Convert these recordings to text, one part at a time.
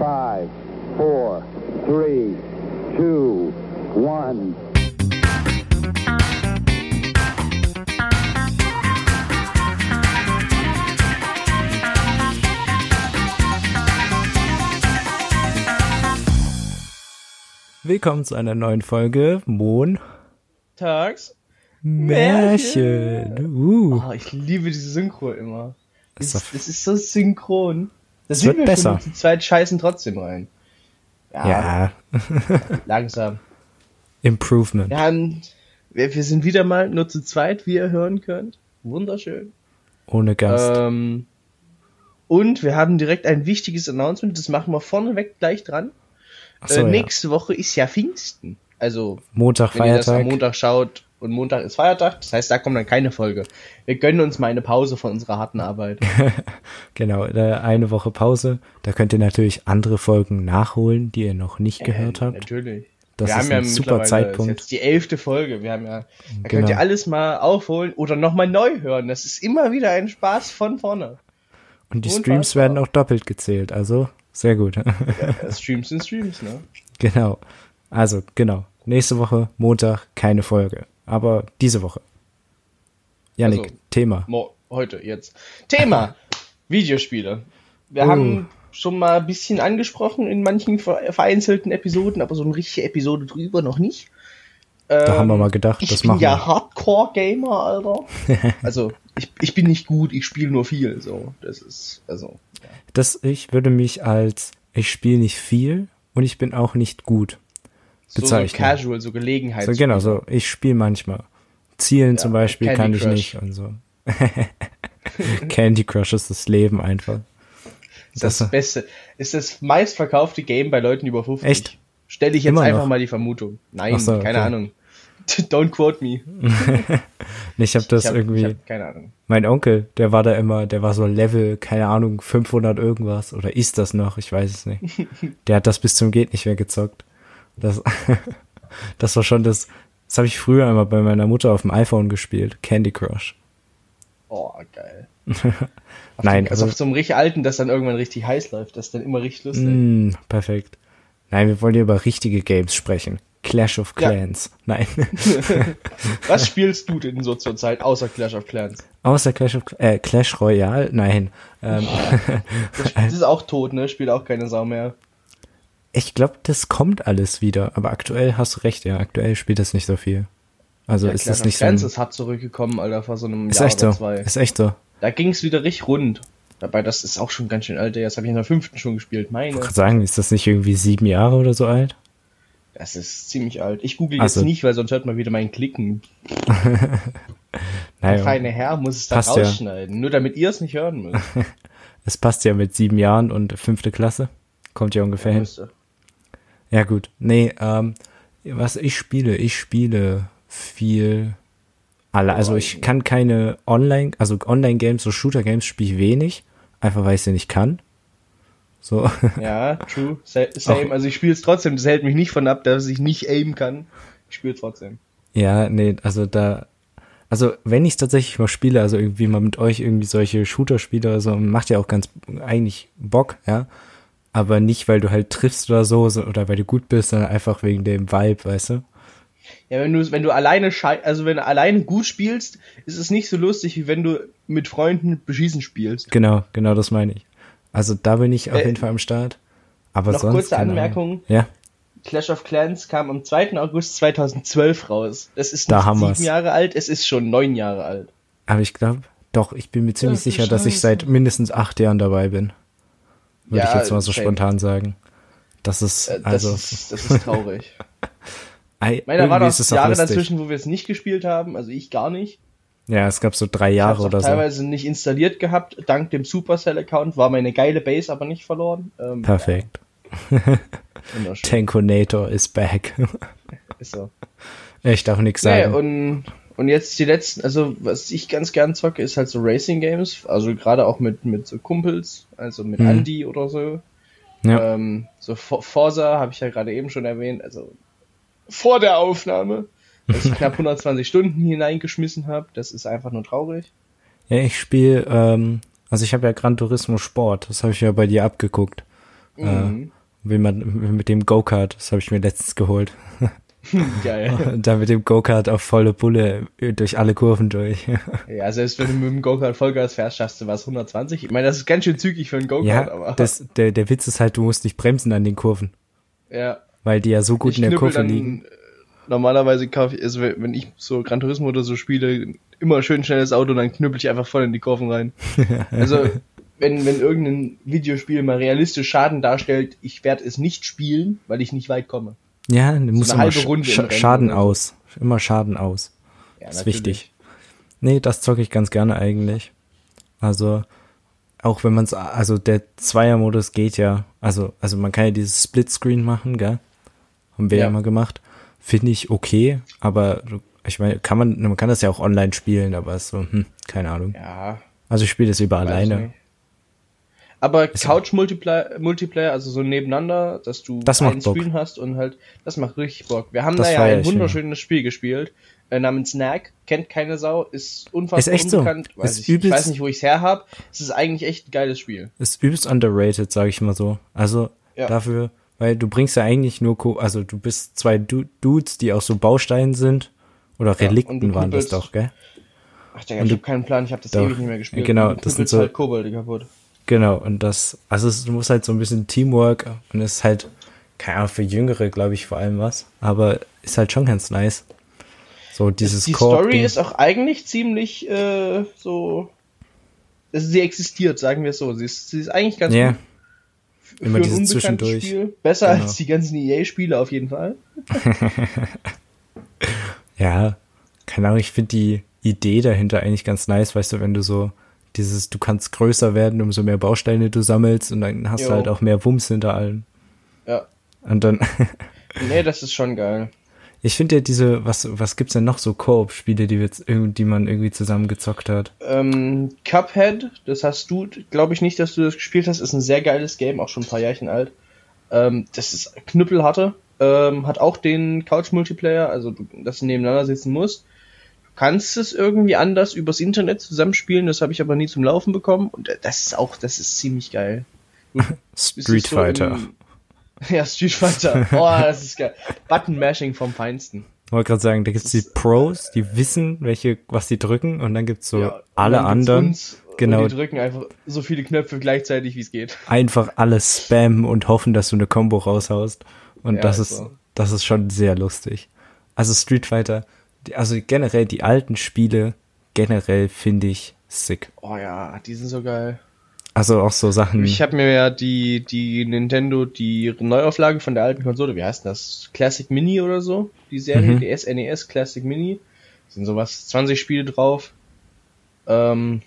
Five, four, three, two, one. Willkommen zu einer neuen Folge Mon Tags. Märchen. Uh. Oh, ich liebe diese Synchro immer. Das, das ist so synchron. Das wird wir besser. Schon, die zwei scheißen trotzdem rein. Ja, Ja, langsam. Improvement. Wir, haben, wir, wir sind wieder mal nur zu zweit, wie ihr hören könnt. Wunderschön. Ohne Gast. Ähm, und wir haben direkt ein wichtiges Announcement, das machen wir vorneweg gleich dran. Achso, äh, ja. nächste Woche ist ja Pfingsten. Also Montag, wenn ihr das am Feiertag. Montag schaut und Montag ist Feiertag, das heißt, da kommt dann keine Folge. Wir gönnen uns mal eine Pause von unserer harten Arbeit. Genau, äh, eine Woche Pause. Da könnt ihr natürlich andere Folgen nachholen, die ihr noch nicht gehört Äh, habt. Natürlich. Das wir ist haben ja ein super Zeitpunkt. Das ist jetzt die elfte Folge. Wir haben ja, da Genau. könnt ihr alles mal aufholen oder nochmal neu hören. Das ist immer wieder ein Spaß von vorne. Und die unfassbar. Streams werden auch doppelt gezählt, also sehr gut. Ja, Streams sind Streams, ne? genau. Also, genau. Nächste Woche, Montag, keine Folge. Aber diese Woche. Janik, Also, Thema. Heute, jetzt. Thema: Videospiele. Wir Oh. haben schon mal ein bisschen angesprochen in manchen ver- vereinzelten Episoden, aber so eine richtige Episode drüber noch nicht. Da haben wir Ähm, mal gedacht, ich das bin machen ja wir. Hardcore-Gamer, Alter. also, ich, ich bin nicht gut, ich spiele nur viel. So, das ist, also. Das, ich würde mich als, ich spiele nicht viel und ich bin auch nicht gut So, so bezeichnen. casual, so Gelegenheit. So, genau, so, ich spiele manchmal. Zielen zum Beispiel Candy kann ich Crush. nicht und so. Candy Crush ist das Leben einfach. ist das, Beste. Ist das meistverkaufte Game bei Leuten über 50. Echt? Stelle ich jetzt Immer einfach noch? mal die Vermutung. Nein, so, keine okay. Ahnung. Don't quote me. Ich habe das ich hab, irgendwie, Ich hab keine Ahnung. mein Onkel, der war da immer, der war so Level, keine Ahnung, 500 irgendwas oder ist das noch, ich weiß es nicht. Der hat das bis zum geht nicht mehr gezockt. Das, das war schon das, das habe ich früher immer bei meiner Mutter auf dem iPhone gespielt, Candy Crush. Oh, geil. Nein, also auf so einem richtig alten, das dann irgendwann richtig heiß läuft. Das ist dann immer richtig lustig. Mm, perfekt. Nein, wir wollen hier über richtige Games sprechen. Clash of Ja. Clans. Nein. Was spielst du denn so zur Zeit, außer Clash of Clans? Außer Clash of äh, Clash Royale? Nein. Ähm, Das, das ist auch tot, ne? Spielt auch keine Sau mehr. Ich glaube, das kommt alles wieder. Aber aktuell hast du recht, ja. Aktuell spielt das nicht so viel. Also Ja, ist Clash das nicht of so. Ein, ist hart zurückgekommen, Alter, vor so einem ist Jahr echt oder so. zwei. Ist echt so. Da ging's wieder richtig rund. Dabei, das ist auch schon ganz schön alt. Das habe ich in der fünften schon gespielt. Meine. Ich kann sagen, ist das nicht irgendwie sieben Jahre oder so alt? Das ist ziemlich alt. Ich google jetzt so. nicht, weil sonst hört man wieder mein Klicken. Der Naja, feine Herr muss es dann Passt ja. rausschneiden. Nur damit ihr es nicht hören müsst. es passt ja mit sieben Jahren und fünfte Klasse. Kommt ja ungefähr hin. Müsste. Ja, gut. Nee, ähm, was ich spiele, ich spiele viel alle. Also ich kann keine Online, also Online-Games, so Shooter-Games spiele ich wenig, einfach weil ich sie nicht kann. So, Ja, true. Sa- Same. Also ich spiele es trotzdem. Das hält mich nicht von ab, dass ich nicht aimen kann. Ich spiele trotzdem. ja, nee, also da, also wenn ich tatsächlich mal spiele, also irgendwie mal mit euch irgendwie solche Shooter spiele oder so, macht ja auch ganz eigentlich Bock, ja. Aber nicht, weil du halt triffst oder so, so oder weil du gut bist, sondern einfach wegen dem Vibe, weißt du? Ja, wenn du, wenn du alleine also wenn du alleine gut spielst, ist es nicht so lustig, wie wenn du mit Freunden beschießen spielst. Genau, genau das meine ich. Also da bin ich auf Äh, jeden Fall am Start. Aber noch sonst. kurze Anmerkung. Ja, Clash of Clans kam am 2. August 2012 raus. Das ist Da nicht sieben wir's. Jahre alt, es ist schon neun Jahre alt. aber ich glaube, doch, ich bin mir ziemlich Das sicher, dass ich seit mindestens acht Jahren dabei bin. Würde Ja, ich jetzt mal so same. spontan sagen. Das ist, Äh, also, Das, ist, das ist traurig. ei- Meiner war auch Jahre lustig. dazwischen, wo wir es nicht gespielt haben, also ich gar nicht. Ja, es gab so drei Jahre oder so. teilweise nicht installiert gehabt. Dank dem Supercell-Account war meine geile Base aber nicht verloren. Ähm, Perfekt. wunderschön. Tankonator is back. Ist so. ich darf nichts Nee, sagen. und, und jetzt die letzten, also was ich ganz gern zocke, ist halt so Racing Games. Also gerade auch mit, mit so Kumpels, also mit Mhm. Andy oder so. ja. Ähm, so For- Forza habe ich ja gerade eben schon erwähnt, also vor der Aufnahme, dass ich knapp 120 Stunden hineingeschmissen habe. Das ist einfach nur traurig. ja, ich spiele, ähm, also ich habe ja Gran Turismo Sport, das habe ich ja bei dir abgeguckt. Mhm. Äh, wie man mit dem Go-Kart, das habe ich mir letztens geholt. Geil. Und dann mit dem Go-Kart auf volle Bulle durch alle Kurven durch. ja, selbst wenn du mit dem Go-Kart Vollgas fährst, schaffst du was 120. Ich meine, das ist ganz schön zügig für einen Go-Kart, ja, aber. Das, der, der Witz ist halt, du musst nicht bremsen an den Kurven. Ja. Weil die ja so gut ich in der Kurve liegen. Normalerweise kaufe ich, also wenn ich so Gran Turismo oder so spiele, immer schön schnelles Auto, dann knüppel ich einfach voll in die Kurven rein. also, wenn, wenn irgendein Videospiel mal realistisch Schaden darstellt, ich werde es nicht spielen, weil ich nicht weit komme. Ja, du musst so immer Sch Schaden aus. Immer Schaden aus. Ja, ist natürlich. wichtig. Nee, das zocke ich ganz gerne eigentlich. Also, auch wenn man es, also der Zweier-Modus geht ja, also, also man kann ja dieses Splitscreen machen, gell? Haben wir ja, ja mal gemacht. Finde ich okay, aber ich meine, kann man, man kann das ja auch online spielen, aber so, hm, keine Ahnung. Ja. Also ich spiele das über alleine. Aber Couch-Multiplayer, Multiplayer, also so nebeneinander, dass du das einen Screen hast und halt, das macht richtig Bock. Wir haben das da ja ein wunderschönes ja. Spiel gespielt, äh, namens Snack, kennt keine Sau, ist unfassbar ist echt unbekannt. So. Weiß ist ich. ich weiß nicht, wo ich es her habe. Es ist eigentlich echt ein geiles Spiel. Ist übelst underrated, sage ich mal so. Also ja. dafür, weil du bringst ja eigentlich nur, Co also du bist zwei du Dudes, die auch so Bausteine sind. Oder Relikten ja, waren das doch, gell? Ach, Digga, ich habe keinen Plan, ich habe das doch, ewig nicht mehr gespielt. Genau, das sind so. Halt Kobolde kaputt. Genau, und das, also es, du musst halt so ein bisschen Teamwork und es ist halt, keine Ahnung, für Jüngere, glaube ich, vor allem was, aber ist halt schon ganz nice. So dieses Die Story ist auch eigentlich ziemlich äh, so. Sie existiert, sagen wir es so. Sie ist, sie ist eigentlich ganz yeah. gut. Immer dieses Zwischendurch. Spiel. Besser genau. als die ganzen EA-Spiele auf jeden Fall. ja, keine Ahnung, ich finde die Idee dahinter eigentlich ganz nice, weißt du, wenn du so dieses, du kannst größer werden, umso mehr Bausteine du sammelst und dann hast jo. du halt auch mehr Wumms hinter allen. Ja. Und dann. nee, das ist schon geil. Ich finde ja diese, was, was gibt's denn noch so Koop-Spiele, die, die man irgendwie zusammen gezockt hat? Ähm, Cuphead, das hast du, glaube ich nicht, dass du das gespielt hast, ist ein sehr geiles Game, auch schon ein paar Jährchen alt. Ähm, das ist knüppelharte, ähm, hat auch den Couch-Multiplayer, also dass du nebeneinander sitzen musst kannst es irgendwie anders übers Internet zusammenspielen, das habe ich aber nie zum Laufen bekommen und das ist auch, das ist ziemlich geil. Street so Fighter. Im, ja, Street Fighter. Oh, das ist geil. Button Mashing vom Feinsten. Ich wollte gerade sagen, da gibt es die Pros, die wissen, welche, was die drücken, und dann gibt es so ja, alle anderen. genau. die drücken einfach so viele Knöpfe gleichzeitig, wie es geht. Einfach alles spammen und hoffen, dass du eine Combo raushaust. Und ja, das ist, so. das ist schon sehr lustig. Also Street Fighter, also generell die alten Spiele, generell finde ich sick. Oh ja, die sind so geil. Also auch so Sachen. Ich habe mir ja die, die Nintendo, die Neuauflage von der alten Konsole, wie heißt das? Classic Mini oder so? Die Serie, mhm. die SNES Classic Mini. Sind sowas, 20 Spiele drauf. Ähm,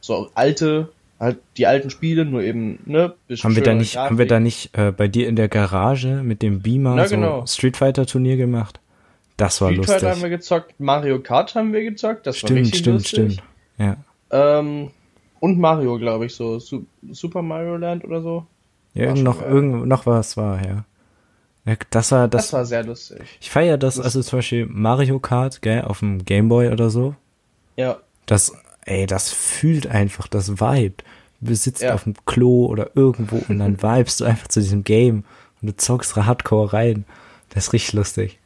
so alte, halt die alten Spiele, nur eben, ne? Haben wir da nicht, Grafik. haben wir da nicht äh, bei dir in der Garage mit dem Beamer Na, so genau. Street Fighter Turnier gemacht? Das war Street lustig. Fighter haben wir gezockt, Mario Kart haben wir gezockt, das stimmt, war richtig stimmt, lustig. Stimmt, Ja. Ähm, und Mario, glaube ich, so Super Mario Land oder so. Ja, irgend noch, irgend, noch was war, ja. ja. Das war, das, das war sehr lustig. Ich feiere das, lustig. also zum Beispiel Mario Kart, gell, auf dem Gameboy oder so. Ja. Das, ey, das fühlt einfach, das Vibe. Du sitzt ja. auf dem Klo oder irgendwo und dann vibest du einfach zu diesem Game und du zockst Hardcore rein. Das ist richtig lustig.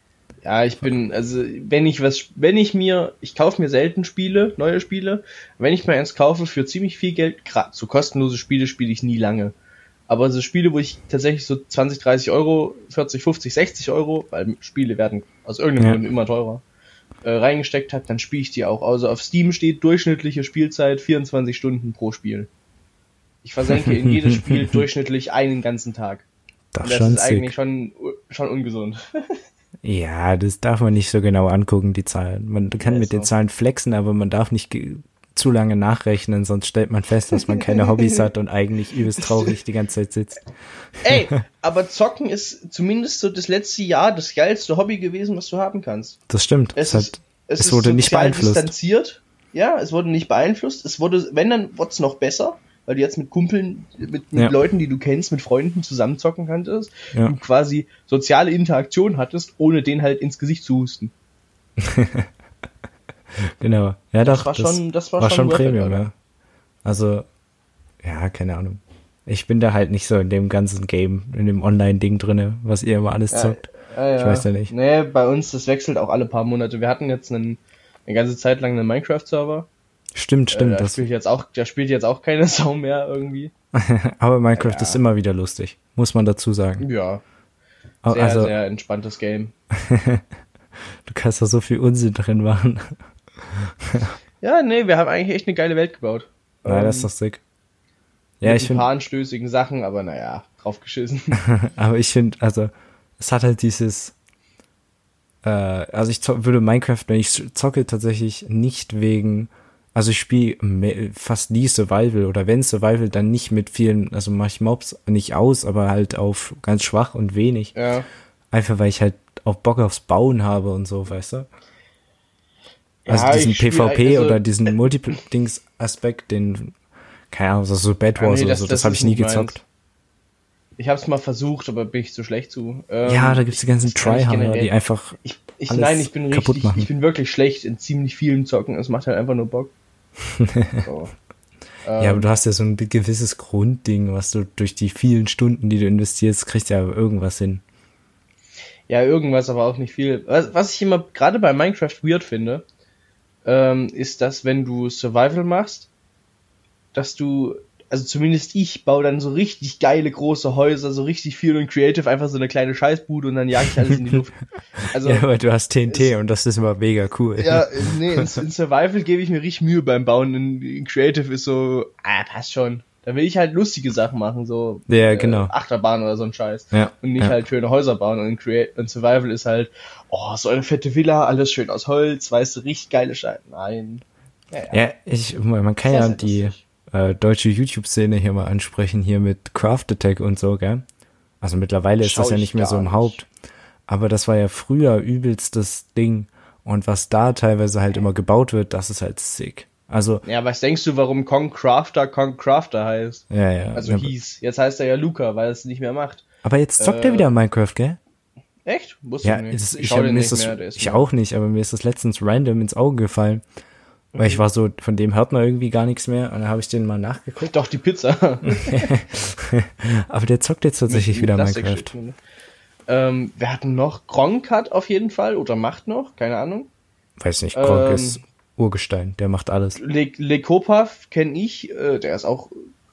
Ja, ich bin, also wenn ich was, wenn ich mir, ich kaufe mir selten Spiele, neue Spiele, wenn ich mir eins kaufe für ziemlich viel Geld, gerade so kostenlose Spiele spiele ich nie lange. Aber so Spiele, wo ich tatsächlich so 20, 30 Euro, 40, 50, 60 Euro, weil Spiele werden aus irgendeinem ja. Grund immer teurer, äh, reingesteckt hat, dann spiele ich die auch. Also auf Steam steht durchschnittliche Spielzeit 24 Stunden pro Spiel. Ich versenke in jedes Spiel durchschnittlich einen ganzen Tag. Das, das ist eigentlich schon, schon ungesund. Ja, das darf man nicht so genau angucken, die Zahlen. Man kann ja, mit so. den Zahlen flexen, aber man darf nicht zu lange nachrechnen, sonst stellt man fest, dass man keine Hobbys hat und eigentlich übelst traurig die ganze Zeit sitzt. Ey, aber Zocken ist zumindest so das letzte Jahr das geilste Hobby gewesen, was du haben kannst. Das stimmt. Es, es, hat, es, es wurde nicht beeinflusst. Distanziert. Ja, es wurde nicht beeinflusst. Es wurde, wenn dann, wurde es noch besser weil du jetzt mit Kumpeln, mit, mit ja. Leuten, die du kennst, mit Freunden zusammenzocken kannst ja. und quasi soziale Interaktion hattest, ohne den halt ins Gesicht zu husten. genau. Ja, das doch. War das schon, das war, war schon, schon Premium, ja. Also, ja, keine Ahnung. Ich bin da halt nicht so in dem ganzen Game, in dem Online-Ding drinne, was ihr immer alles zockt. Ja, ja. Ich weiß ja nicht. Nee, bei uns, das wechselt auch alle paar Monate. Wir hatten jetzt einen, eine ganze Zeit lang einen Minecraft-Server. Stimmt, Äh, stimmt. da, das, spielt jetzt auch, da spielt jetzt auch keine Sau mehr irgendwie. aber Minecraft Ja. ist immer wieder lustig, muss man dazu sagen. Ja, sehr, also, sehr entspanntes Game. du kannst da so viel Unsinn drin machen. Ja, nee, wir haben eigentlich echt eine geile Welt gebaut. Nein, Ähm, das ist doch sick. Ja, mit ich ein paar anstößigen Sachen, aber naja, draufgeschissen. aber ich finde, also, es hat halt dieses, äh, also ich zock, würde Minecraft, wenn ich zocke, tatsächlich nicht wegen, also ich spiele fast nie Survival oder wenn Survival, dann nicht mit vielen, also mache ich Mobs nicht aus, aber halt auf ganz schwach und wenig. ja. Einfach weil ich halt auch Bock aufs Bauen habe und so, weißt du? Also Ja, diesen PvP also- oder diesen Multiple-Dings-Aspekt, den, keine Ahnung, so, Bad Ah, Wars nee, oder das- so, das das, habe ich nie nicht meins. gezockt. Ich hab's mal versucht, aber bin ich zu schlecht zu. Ähm, ja, da gibt's die ganzen Tryharder, die einfach, Ich, ich, alles nein, ich bin kaputt richtig, machen. ich bin wirklich schlecht in ziemlich vielen Zocken. Es macht halt einfach nur Bock. So. ja, aber du hast ja so ein gewisses Grundding, was du durch die vielen Stunden, die du investierst, kriegst ja irgendwas hin. Ja, irgendwas, aber auch nicht viel. Was, was ich immer gerade bei Minecraft weird finde, ähm, ist, dass wenn du Survival machst, dass du, also zumindest ich baue dann so richtig geile große Häuser, so richtig viel und creative, einfach so eine kleine Scheißbude und dann jag ich alles in die Luft. Also, ja, aber du hast TNT und das ist immer mega cool. ja, nee, in, in Survival gebe ich mir richtig Mühe beim Bauen. In, in Creative ist so, ah, passt schon. Da will ich halt lustige Sachen machen, so Ja, genau. Achterbahn oder so ein Scheiß. Ja, Und nicht ja. halt schöne Häuser bauen. Und in, Create und Survival ist halt, oh, so eine fette Villa, alles schön aus Holz, weißt du, richtig geile Scheiße. Nein. Ja, ja. Ja, ich, man kann ja sehr die lustig. Äh, deutsche YouTube-Szene hier mal ansprechen, hier mit Craft Attack und so, gell? Also mittlerweile ist Schau das ja ich nicht mehr so im. Haupt. Aber das war ja früher übelstes Ding. Und was da teilweise halt immer gebaut wird, das ist halt sick. Also, Ja, was denkst du, warum Kong Crafter Kong Crafter heißt? ja, ja. Also ja, hieß. Jetzt heißt er ja Luca, weil er es nicht mehr macht. aber jetzt zockt äh, er wieder Minecraft, gell? Echt? Wusste Ja, ich nicht. ist, ich, schau hab, nicht ist das, mehr, ist ich auch nicht, aber mir ist das letztens random ins Auge gefallen. Weil ich war so, von dem hört man irgendwie gar nichts mehr. Und dann habe ich den mal nachgeguckt. Doch, die Pizza. aber der zockt jetzt tatsächlich wieder Minecraft. Ne? Ähm, wir hatten noch Gronk hat auf jeden Fall oder macht noch, keine Ahnung. Weiß nicht, Gronk Ähm, ist Urgestein, der macht alles. Le Lekopaf kenne ich, äh, der ist auch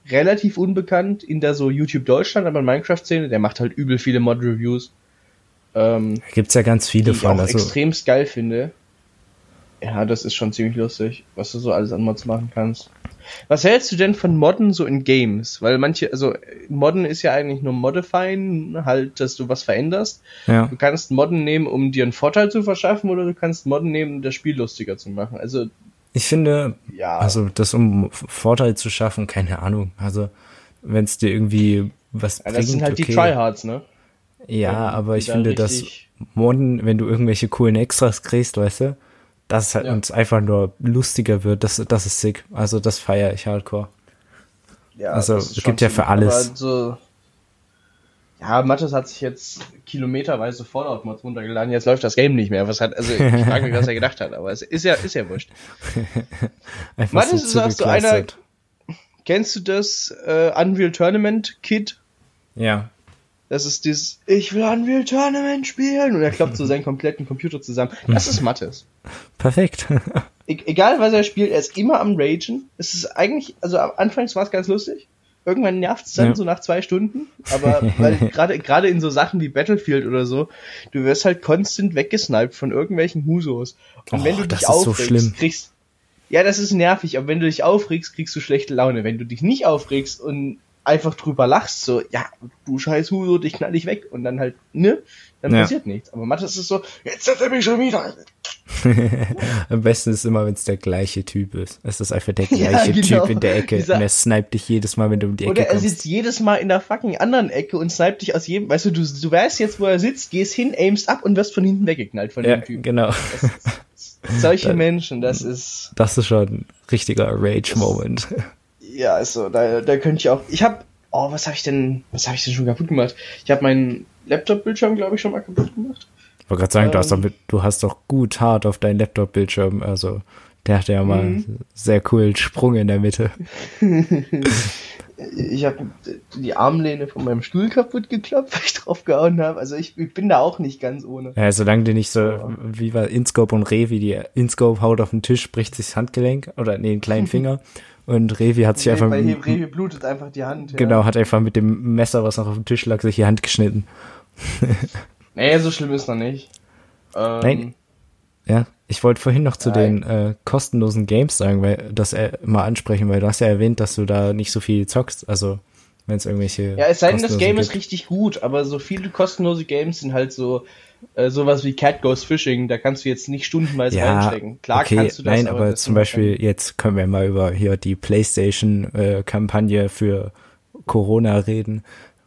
relativ unbekannt in der so YouTube Deutschland, aber Minecraft-Szene, der macht halt übel viele Mod-Reviews. Ähm, Da gibt's ja ganz die viele ich von. auch Also, extremst geil finde. Ja, das ist schon ziemlich lustig, was du so alles an Mods machen kannst. Was hältst du denn von Modden so in Games? Weil manche, also Modden ist ja eigentlich nur Modifying, halt, dass du was veränderst. ja. Du kannst Modden nehmen, um dir einen Vorteil zu verschaffen, oder du kannst Modden nehmen, um das Spiel lustiger zu machen. Also, Ich finde, ja. also das um Vorteil zu schaffen, keine Ahnung. Also, wenn es dir irgendwie was ja, bringt, das sind halt okay. die Tryhards, ne? Ja, ähm, aber ich finde, dass Modden, wenn du irgendwelche coolen Extras kriegst, weißt du, dass es halt Ja. uns einfach nur lustiger wird, das, das ist sick. Also das feiere ich hardcore. Ja, Also, es gibt ja für alles. So, ja, Mattes hat sich jetzt kilometerweise Fallout-Mods runtergeladen, jetzt läuft das Game nicht mehr. Was hat, also ich frage mich, was er gedacht hat, aber es ist ja, ist ja wurscht. Einfach Mann, ist auch so einer-. Kennst du das äh, Unreal Tournament Kit? Ja. Das ist dieses, ich will Unreal Tournament spielen und er kloppt so seinen kompletten Computer zusammen. Das ist Mattes. Perfekt. E egal was er spielt, er ist immer am Ragen. Es ist eigentlich, also am Anfangs war es ganz lustig. Irgendwann nervt es dann Ja. so nach zwei Stunden. Aber weil gerade gerade in so Sachen wie Battlefield oder so, du wirst halt konstant weggesniped von irgendwelchen Husos. Und Och, wenn du das dich so aufregst, schlimm. kriegst ja, das ist nervig, aber wenn du dich aufregst, kriegst du schlechte Laune. Wenn du dich nicht aufregst und einfach drüber lachst, so, ja, du scheiß Huso, dich knall ich weg und dann halt, ne, dann Ja. passiert nichts. Aber Mattes ist so, jetzt hat er mich schon wieder. Am besten ist immer, wenn es der gleiche Typ ist. Es ist einfach der Ja, gleiche genau. Typ in der Ecke Dieser- und er sniped dich jedes Mal, wenn du um die Ecke Oder er kommst. sitzt jedes Mal in der fucking anderen Ecke und sniped dich aus jedem, weißt du, du, du weißt jetzt, wo er sitzt, gehst hin, aimst ab und wirst von hinten weggeknallt von ja, dem Typ. genau. Solche Da- Menschen, das ist, Das ist schon ein richtiger Rage-Moment. ja, ist so, da, da könnte ich auch, ich hab, oh, was habe ich denn, was habe ich denn schon kaputt gemacht? Ich habe meinen Laptop-Bildschirm, glaube ich, schon mal kaputt gemacht. Ich wollte gerade sagen, du, hast Ähm. doch du hast doch gut hart auf deinen Laptop-Bildschirm, also Der hatte ja mal Mhm. sehr coolen Sprung in der Mitte. Ich habe die Armlehne von meinem Stuhl kaputt geklopft, weil ich drauf gehauen habe. Also ich, ich bin da auch nicht ganz ohne. Ja, solange die nicht so, wie war Inscope und Revi, die Inscope haut auf den Tisch, bricht sich das Handgelenk oder nee, den kleinen Finger und Revi hat sich Nee, einfach bei mit, Rewe blutet einfach die Hand. Ja. genau, hat einfach mit dem Messer, was noch auf dem Tisch lag, sich die Hand geschnitten. Nee, so schlimm ist noch nicht. Ähm, Nein. Ja, ich wollte vorhin noch zu Nein. den äh, kostenlosen Games sagen, weil das äh, mal ansprechen, weil du hast ja erwähnt, dass du da nicht so viel zockst, also wenn es irgendwelche Ja, es sei denn, das Game ist gibt. richtig gut, aber so viele kostenlose Games sind halt so äh, sowas wie Cat Goes Fishing, da kannst du jetzt nicht stundenweise ja, reinstecken. Klar okay, kannst du das, nein, aber, das zum Beispiel jetzt können wir mal über hier die PlayStation-Kampagne für Corona reden,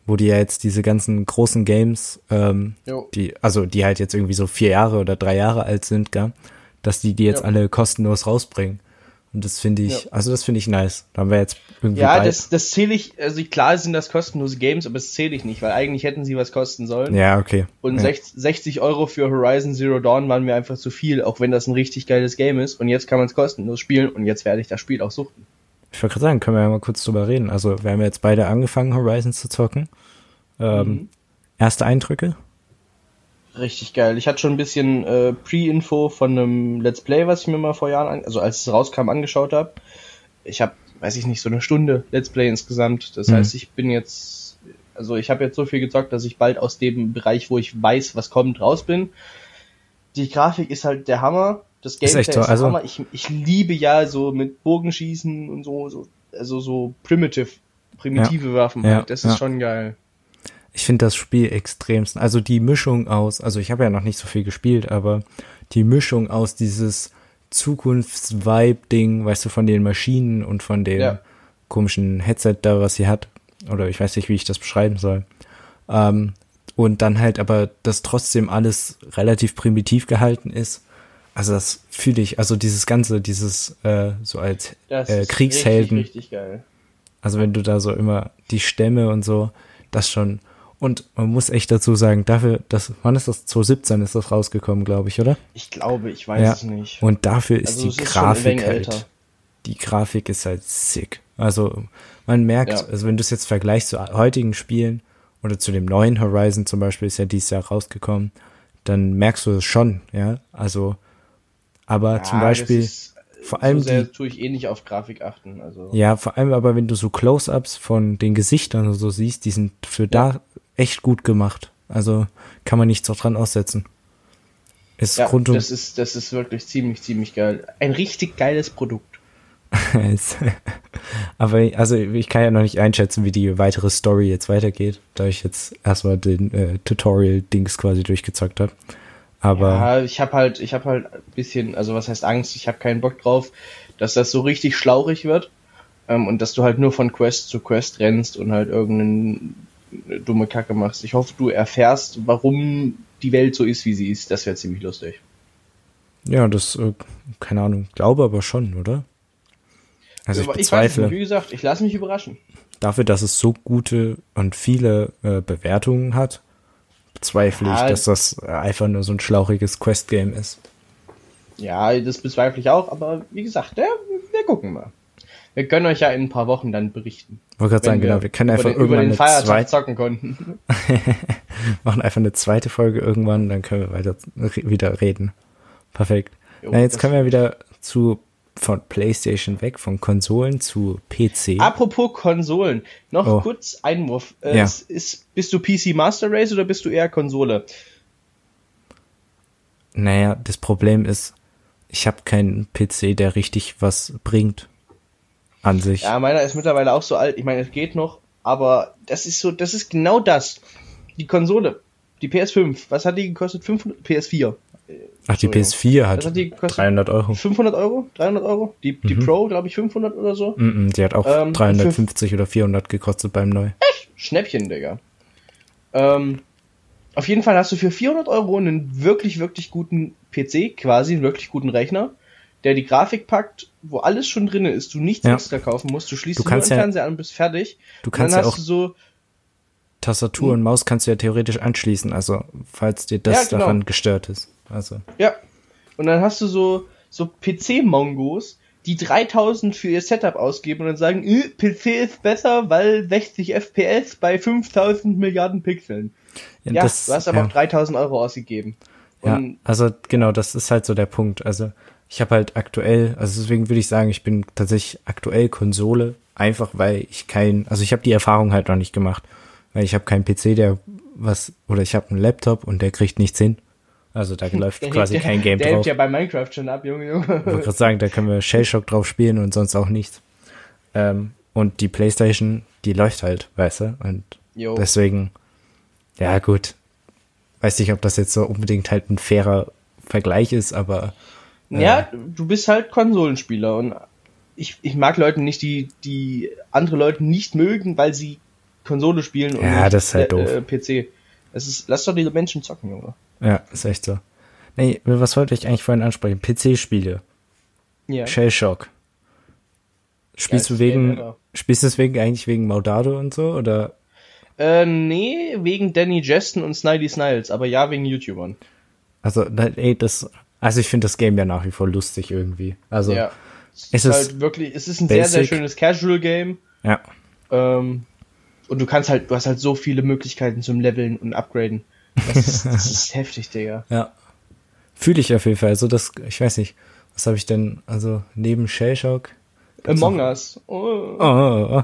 wo die ja jetzt diese ganzen großen Games, ähm, Jo. die, also die halt jetzt irgendwie so vier Jahre oder drei Jahre alt sind, gell, dass die die jetzt Ja. alle kostenlos rausbringen. Und das finde ich, Ja. also das finde ich nice. Da haben wir jetzt irgendwie Ja, bald- das, das zähle ich, also klar sind das kostenlose Games, aber das zähle ich nicht, weil eigentlich hätten sie was kosten sollen. ja, okay. Und ja. 60, 60 Euro für Horizon Zero Dawn waren mir einfach zu viel, auch wenn das ein richtig geiles Game ist. Und jetzt kann man es kostenlos spielen und jetzt werde ich das Spiel auch suchten. Ich wollte gerade sagen, können wir ja mal kurz drüber reden. Also, wir haben jetzt beide angefangen, Horizon zu zocken. Ähm, Mhm. Erste Eindrücke? Richtig geil. Ich hatte schon ein bisschen äh, Pre-Info von einem Let's Play, was ich mir mal vor Jahren, an, also als es rauskam, angeschaut habe. Ich habe, weiß ich nicht, so eine Stunde Let's Play insgesamt. Das Mhm. heißt, ich bin jetzt, also ich habe jetzt so viel gezockt, dass ich bald aus dem Bereich, wo ich weiß, was kommt, raus bin. Die Grafik ist halt der Hammer. Das Gameplay echt ist, so, der also- Hammer. Ich, ich liebe ja so mit Bogenschießen und so, so also so primitive, primitive Waffen. Ja. Das ist ja. schon geil. Ich finde das Spiel extremst. Also die Mischung aus, also ich habe ja noch nicht so viel gespielt, aber die Mischung aus dieses Zukunfts-Vibe-Ding, weißt du, von den Maschinen und von dem Ja. komischen Headset da, was sie hat. Oder ich weiß nicht, wie ich das beschreiben soll. Ähm, und dann halt aber, dass trotzdem alles relativ primitiv gehalten ist. Also das fühle ich, also dieses Ganze, dieses äh, so als Das äh, ist Kriegshelden. Richtig, richtig geil. Also wenn du da so immer die Stämme und so, das schon. Und man muss echt dazu sagen, dafür, das, wann ist das? 2017 ist das rausgekommen, glaube ich, oder? Ich glaube, ich weiß Ja. es nicht. Und dafür ist Also die ist Grafik wenig halt, die Grafik ist halt sick. Also man merkt, Ja. also wenn du es jetzt vergleichst zu heutigen Spielen oder zu dem neuen Horizon zum Beispiel, ist ja dieses Jahr rausgekommen, dann merkst du es schon, ja. Also, aber zum Ja, das Beispiel, ist- vor allem so die, tue ich eh nicht auf Grafik achten. Also Ja, vor allem aber, wenn du so Close-ups von den Gesichtern und so siehst, die sind für da echt gut gemacht. Also kann man nichts auch dran aussetzen. Ist ja, rund um das ist das ist wirklich ziemlich ziemlich geil. Ein richtig geiles Produkt. aber also ich kann ja noch nicht einschätzen, wie die weitere Story jetzt weitergeht, da ich jetzt erstmal den äh, Tutorial-Dings quasi durchgezockt habe. Aber ja, ich habe halt ich habe halt ein bisschen, also was heißt Angst? Ich habe keinen Bock drauf, dass das so richtig schlauchig wird ähm, und dass du halt nur von Quest zu Quest rennst und halt irgendeine dumme Kacke machst. Ich hoffe, du erfährst, warum die Welt so ist, wie sie ist. Das wäre ziemlich lustig. ja, das, äh, keine Ahnung, glaube aber schon, oder? Also ich Aber weiß bezweifle. nicht, wie gesagt, ich lasse mich überraschen. dafür, dass es so gute und viele äh, Bewertungen hat, bezweifle Ja, ich, dass das äh, einfach nur so ein schlauchiges Quest-Game ist. Ja, das bezweifle ich auch, aber wie gesagt, ja, wir gucken mal. Wir können euch ja in ein paar Wochen dann berichten. Wollte gerade sagen, wenn genau, wir können über einfach den, über irgendwann den eine Feiertag zweite, zocken konnten. machen einfach eine zweite Folge irgendwann, dann können wir weiter wieder reden. Perfekt. Jo, Na, jetzt können wir wieder zu von PlayStation weg, von Konsolen zu PC. Apropos Konsolen, noch Oh. kurz Einwurf. Äh, Ja. ist, bist du PC Master Race oder bist du eher Konsole? Naja, das Problem ist, ich habe keinen PC, der richtig was bringt an sich. Ja, meiner ist mittlerweile auch so alt. Ich meine, es geht noch, aber das ist so, das ist genau das. Die Konsole, die PS5, was hat die gekostet? 500 PS4. Ach, die Entschuldigung. PS4 Was hat hat die gekostet? 300 Euro. 500 Euro? 300 Euro? Die, die Pro, glaube ich, 500 oder so. -mm, die hat auch Ähm, 350 oder 400 gekostet beim Neu. Schnäppchen, Digga. Ähm, auf jeden Fall hast du für 400 Euro einen wirklich, wirklich guten PC, quasi einen wirklich guten Rechner, der die Grafik packt, wo alles schon drin ist, du nichts Ja. extra kaufen musst, du schließt Du nur kannst den ja- Fernseher an und bist fertig. Du Und kannst dann ja hast auch du so, Tastatur und Maus kannst du ja theoretisch anschließen, also falls dir das Ja, genau. daran gestört ist. Also ja. Und dann hast du so, so PC-Mongos, die 3000 für ihr Setup ausgeben und dann sagen, äh, PC ist besser, weil 60 FPS bei 5000 Milliarden Pixeln. Ja, ja das, du hast aber ja. auch 3000 Euro ausgegeben. Ja, also genau, das ist halt so der Punkt. Also ich habe halt aktuell, also deswegen würde ich sagen, ich bin tatsächlich aktuell Konsole, einfach weil ich kein, also ich habe die Erfahrung halt noch nicht gemacht, weil ich habe keinen PC, der was, oder ich habe einen Laptop und der kriegt nichts hin. Also da läuft der quasi kein Game der drauf. Der ja bei Minecraft schon ab, Junge, Junge. Ich wollte gerade sagen, da können wir Shellshock drauf spielen und sonst auch nichts. Ähm, und die Playstation, die läuft halt, weißt du? Und jo. deswegen, ja gut, weiß nicht, ob das jetzt so unbedingt halt ein fairer Vergleich ist, aber. Äh, ja, du bist halt Konsolenspieler und ich, ich mag Leute nicht, die, die andere Leute nicht mögen, weil sie Konsole spielen und ja, das ist halt äh, doof. PC. Es ist, lass doch die Menschen zocken, Junge. Ja, ist echt so. Nee, was wollte ich eigentlich vorhin ansprechen? PC-Spiele. Ja. Shellshock. Spielst ja, du wegen, spielst du deswegen eigentlich wegen Maudado und so, oder? Äh, nee, wegen Danny Justin und Snidey Sniles, aber ja, wegen YouTubern. Also, ey, das, also ich finde das Game ja nach wie vor lustig irgendwie. Also, ja. es ist halt wirklich, es ist ein basic. sehr, sehr schönes Casual-Game. Ja. Ähm, und du kannst halt, du hast halt so viele Möglichkeiten zum Leveln und Upgraden. Das ist, das ist heftig, Digga. Ja. Fühle ich auf jeden Fall. Also das, ich weiß nicht, was habe ich denn, also neben Shellshock? Among Us. Oh. Oh, oh, oh.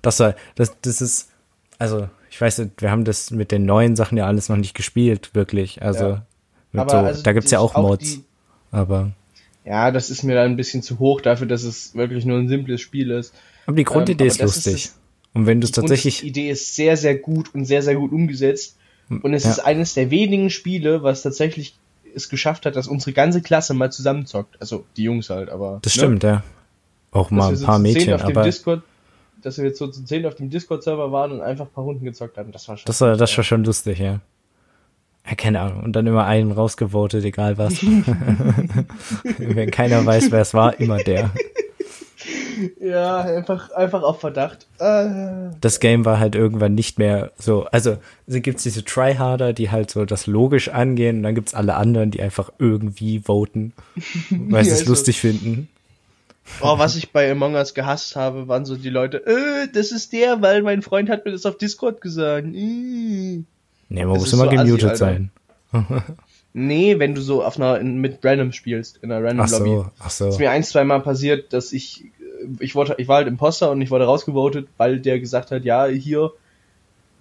Das war, das, das ist, also ich weiß nicht, wir haben das mit den neuen Sachen ja alles noch nicht gespielt, wirklich. Also, ja. So, also da gibt's ja auch Mods. Die, aber. Ja, das ist mir dann ein bisschen zu hoch dafür, dass es wirklich nur ein simples Spiel ist. Aber die Grundidee ähm, ist lustig. Ist und wenn du es tatsächlich. Die Idee ist sehr, sehr gut und sehr, sehr gut umgesetzt. Und es ja. ist eines der wenigen Spiele, was tatsächlich es geschafft hat, dass unsere ganze Klasse mal zusammenzockt. Also die Jungs halt, aber. Das ne? stimmt, ja. Auch mal ein paar Mädchen, aber. Discord, dass wir jetzt so zu zehn auf dem Discord-Server waren und einfach ein paar Runden gezockt haben. Das war schon. Das war, das war schon lustig, ja. Ja, keine Ahnung. Und dann immer einen rausgevotet, egal was. Wenn keiner weiß, wer es war, immer der. Ja, einfach, einfach auf Verdacht. Äh. Das Game war halt irgendwann nicht mehr so. Also, also gibt's diese Tryharder, die halt so das logisch angehen, und dann gibt's alle anderen, die einfach irgendwie voten, weil sie ja, es lustig finden. Oh, was ich bei Among Us gehasst habe, waren so die Leute, äh, das ist der, weil mein Freund hat mir das auf Discord gesagt. Äh. Nee, man das muss immer so gemutet assi, sein. nee, wenn du so auf einer, in, mit Random spielst, in einer Random ach so, Lobby. Ach so. ist mir ein, zwei Mal passiert, dass ich, ich wurde, ich war halt Imposter und ich wurde rausgevotet, weil der gesagt hat, ja, hier,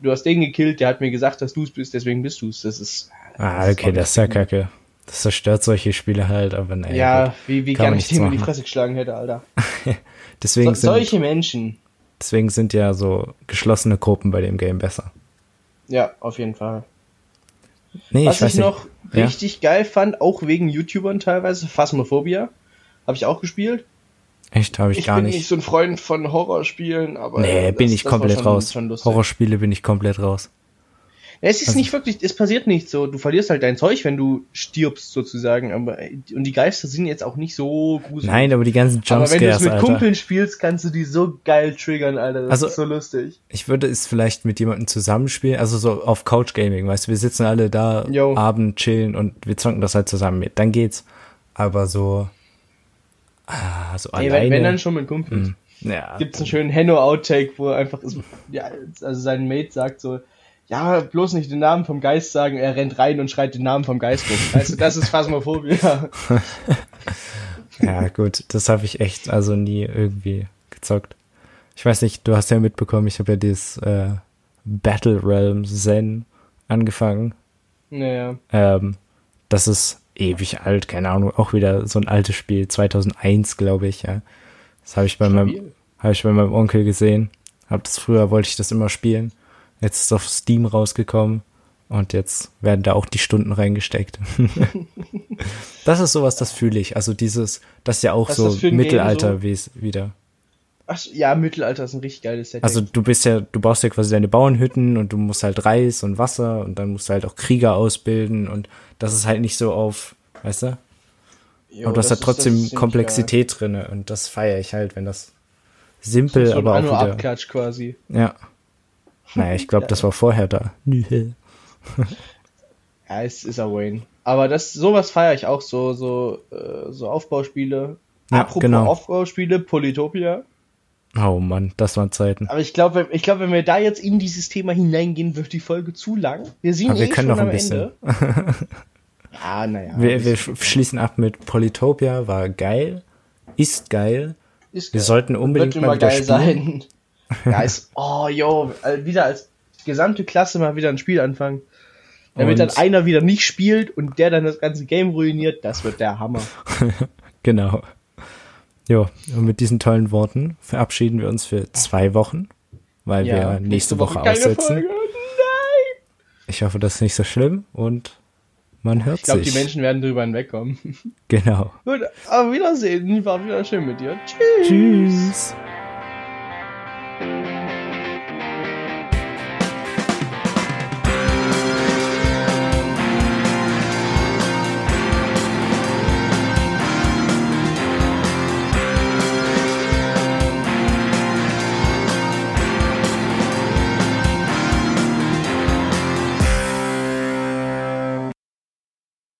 du hast den gekillt, der hat mir gesagt, dass du es bist, deswegen bist du es. Das ist. Ah, okay, das ist ja kacke. Das zerstört solche Spiele halt, aber naja. Ja, gut, wie, wie gar nicht dem in die Fresse geschlagen hätte, Alter. deswegen so, solche Menschen. Deswegen sind ja so geschlossene Gruppen bei dem Game besser. Ja, auf jeden Fall. Nee, Was ich, ich noch ja? richtig geil fand, auch wegen YouTubern teilweise, Phasmophobia, habe ich auch gespielt. Echt, habe ich, ich gar nicht. Ich bin nicht so ein Freund von Horrorspielen, aber. Nee, das, bin ich komplett schon, raus. Schon Horrorspiele bin ich komplett raus. Es ist also, nicht wirklich, es passiert nicht so. Du verlierst halt dein Zeug, wenn du stirbst sozusagen. Aber und die Geister sind jetzt auch nicht so gruselig. Nein, aber die ganzen Jumpscares, Aber wenn du es mit Alter. Kumpeln spielst, kannst du die so geil triggern, Alter. Das also, ist so lustig. Ich würde es vielleicht mit jemandem zusammenspielen, also so auf Couch Gaming, weißt du, wir sitzen alle da, Yo. Abend chillen und wir zocken das halt zusammen mit. Dann geht's. Aber so, ah, so Ey, alleine. Wenn, wenn dann schon mit Kumpels. Hm. Ja. Gibt's einen schönen Henno-Outtake, wo er einfach ist, ja, also sein Mate sagt so, ja, bloß nicht den Namen vom Geist sagen, er rennt rein und schreit den Namen vom Geist rum. Du, das ist Phasmophobie. ja, gut, das habe ich echt also nie irgendwie gezockt. Ich weiß nicht, du hast ja mitbekommen, ich habe ja dieses äh, Battle Realm Zen angefangen. Naja. Ähm, das ist ewig alt, keine Ahnung, auch wieder so ein altes Spiel, 2001, glaube ich, ja. Das habe ich bei meinem, habe ich bei meinem Onkel gesehen. Hab das früher, wollte ich das immer spielen. Jetzt ist es auf Steam rausgekommen und jetzt werden da auch die Stunden reingesteckt. das ist sowas, das fühle ich. Also dieses, das ist ja auch Was so Mittelalter so? wieder. Ach, ja, Mittelalter ist ein richtig geiles Setting. Also du bist ja, du baust ja quasi deine Bauernhütten und du musst halt Reis und Wasser und dann musst du halt auch Krieger ausbilden und das ist halt nicht so auf, weißt du? Jo, aber du hast halt trotzdem Komplexität drin und das feiere ich halt, wenn das simpel, das so aber auch wieder. Abklatsch quasi. Ja. Naja, ich glaube, das war vorher da. ja, Ja, es ist er Wayne. Aber das, sowas feiere ich auch, so, so, äh, so Aufbauspiele. Ja, Apropos genau. Aufbauspiele, Polytopia. Oh Mann, das waren Zeiten. Aber ich glaube, ich glaube, wenn wir da jetzt in dieses Thema hineingehen, wird die Folge zu lang. Wir sind Aber wir eh können schon noch ein am bisschen. Ende. Ja, naja. Wir, wir sch- schließen ab mit Polytopia, war geil, ist geil. Ist wir geil. sollten unbedingt mal wieder geil spielen. sein. Ja, ist, oh, yo, äh, wieder als gesamte Klasse mal wieder ein Spiel anfangen. Damit Und- dann einer wieder nicht spielt und der dann das ganze Game ruiniert, das wird der Hammer. Genau. Jo, und mit diesen tollen Worten verabschieden wir uns für zwei Wochen, weil wir nächste, Woche, keine aussetzen. Ich hoffe, das ist nicht so schlimm und man hört Ich glaube, sich. die Menschen werden drüber hinwegkommen. Genau. Gut, auf Wiedersehen. War wieder schön mit dir. Tschüss. Tschüss.